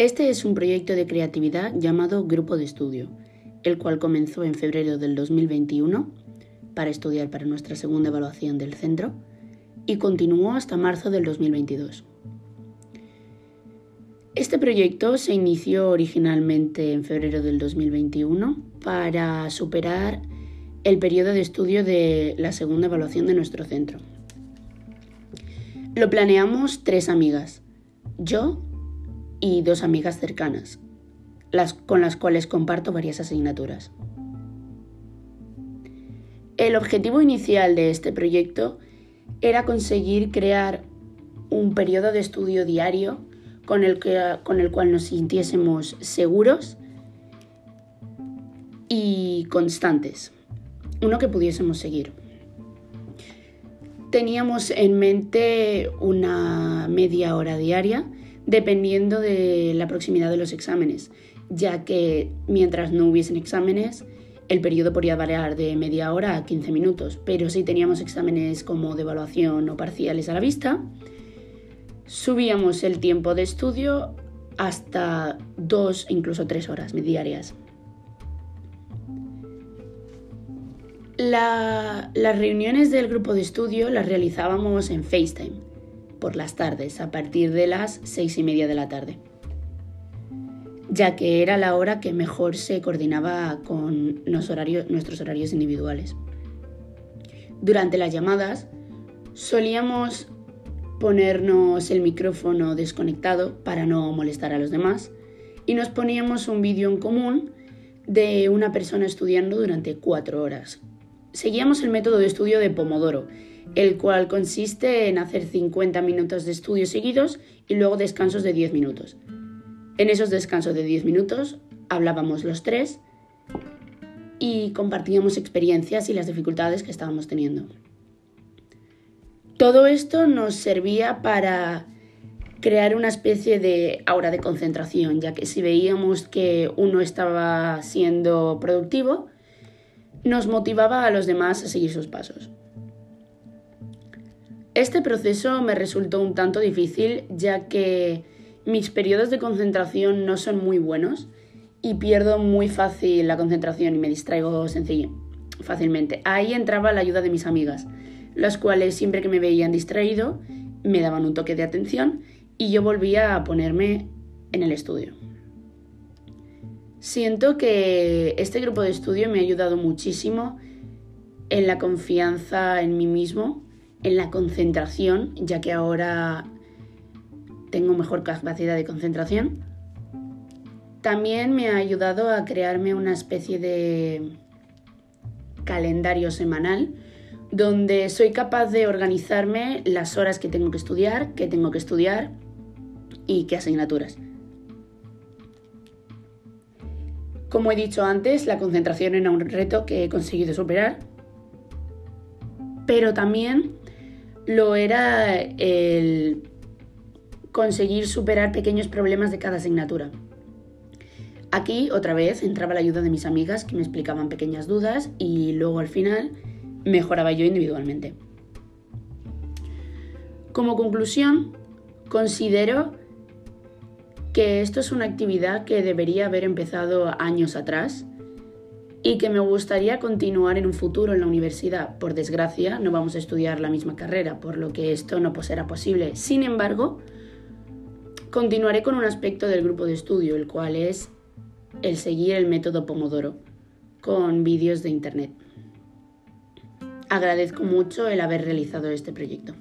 Este es un proyecto de creatividad llamado Grupo de Estudio, el cual comenzó en febrero del 2021 para estudiar para nuestra segunda evaluación del centro y continuó hasta marzo del 2022. Este proyecto se inició originalmente en febrero del 2021 para superar el periodo de estudio de la segunda evaluación de nuestro centro. Lo planeamos tres amigas, yo, y dos amigas cercanas, las, con las cuales comparto varias asignaturas. El objetivo inicial de este proyecto era conseguir crear un periodo de estudio diario con el, que, con el cual nos sintiésemos seguros y constantes, uno que pudiésemos seguir. Teníamos en mente una media hora diaria dependiendo de la proximidad de los exámenes, ya que mientras no hubiesen exámenes, el periodo podría variar de media hora a 15 minutos, pero si teníamos exámenes como de evaluación o parciales a la vista, subíamos el tiempo de estudio hasta dos, incluso tres horas diarias. las reuniones del grupo de estudio las realizábamos en FaceTime por las tardes, a partir de las seis y media de la tarde, ya que era la hora que mejor se coordinaba con nuestros horarios individuales. Durante las llamadas solíamos ponernos el micrófono desconectado para no molestar a los demás y nos poníamos un vídeo en común de una persona estudiando durante cuatro horas. Seguíamos el método de estudio de Pomodoro, el cual consiste en hacer 50 minutos de estudio seguidos y luego descansos de 10 minutos. En esos descansos de 10 minutos hablábamos los tres y compartíamos experiencias y las dificultades que estábamos teniendo. Todo esto nos servía para crear una especie de aura de concentración, ya que si veíamos que uno estaba siendo productivo, nos motivaba a los demás a seguir sus pasos. Este proceso me resultó un tanto difícil ya que mis periodos de concentración no son muy buenos y pierdo muy fácil la concentración y me distraigo fácilmente. Ahí entraba la ayuda de mis amigas, las cuales siempre que me veían distraído me daban un toque de atención y yo volvía a ponerme en el estudio. Siento que este grupo de estudio me ha ayudado muchísimo en la confianza en mí mismo en la concentración, ya que ahora tengo mejor capacidad de concentración. También me ha ayudado a crearme una especie de calendario semanal donde soy capaz de organizarme las horas que tengo que estudiar, qué tengo que estudiar y qué asignaturas. Como he dicho antes, la concentración era un reto que he conseguido superar, pero también lo era el conseguir superar pequeños problemas de cada asignatura. Aquí, otra vez, entraba la ayuda de mis amigas que me explicaban pequeñas dudas y luego al final mejoraba yo individualmente. Como conclusión, considero que esto es una actividad que debería haber empezado años atrás y que me gustaría continuar en un futuro en la universidad. Por desgracia, no vamos a estudiar la misma carrera, por lo que esto no será posible. Sin embargo, continuaré con un aspecto del grupo de estudio, el cual es el seguir el método Pomodoro, con vídeos de Internet. Agradezco mucho el haber realizado este proyecto.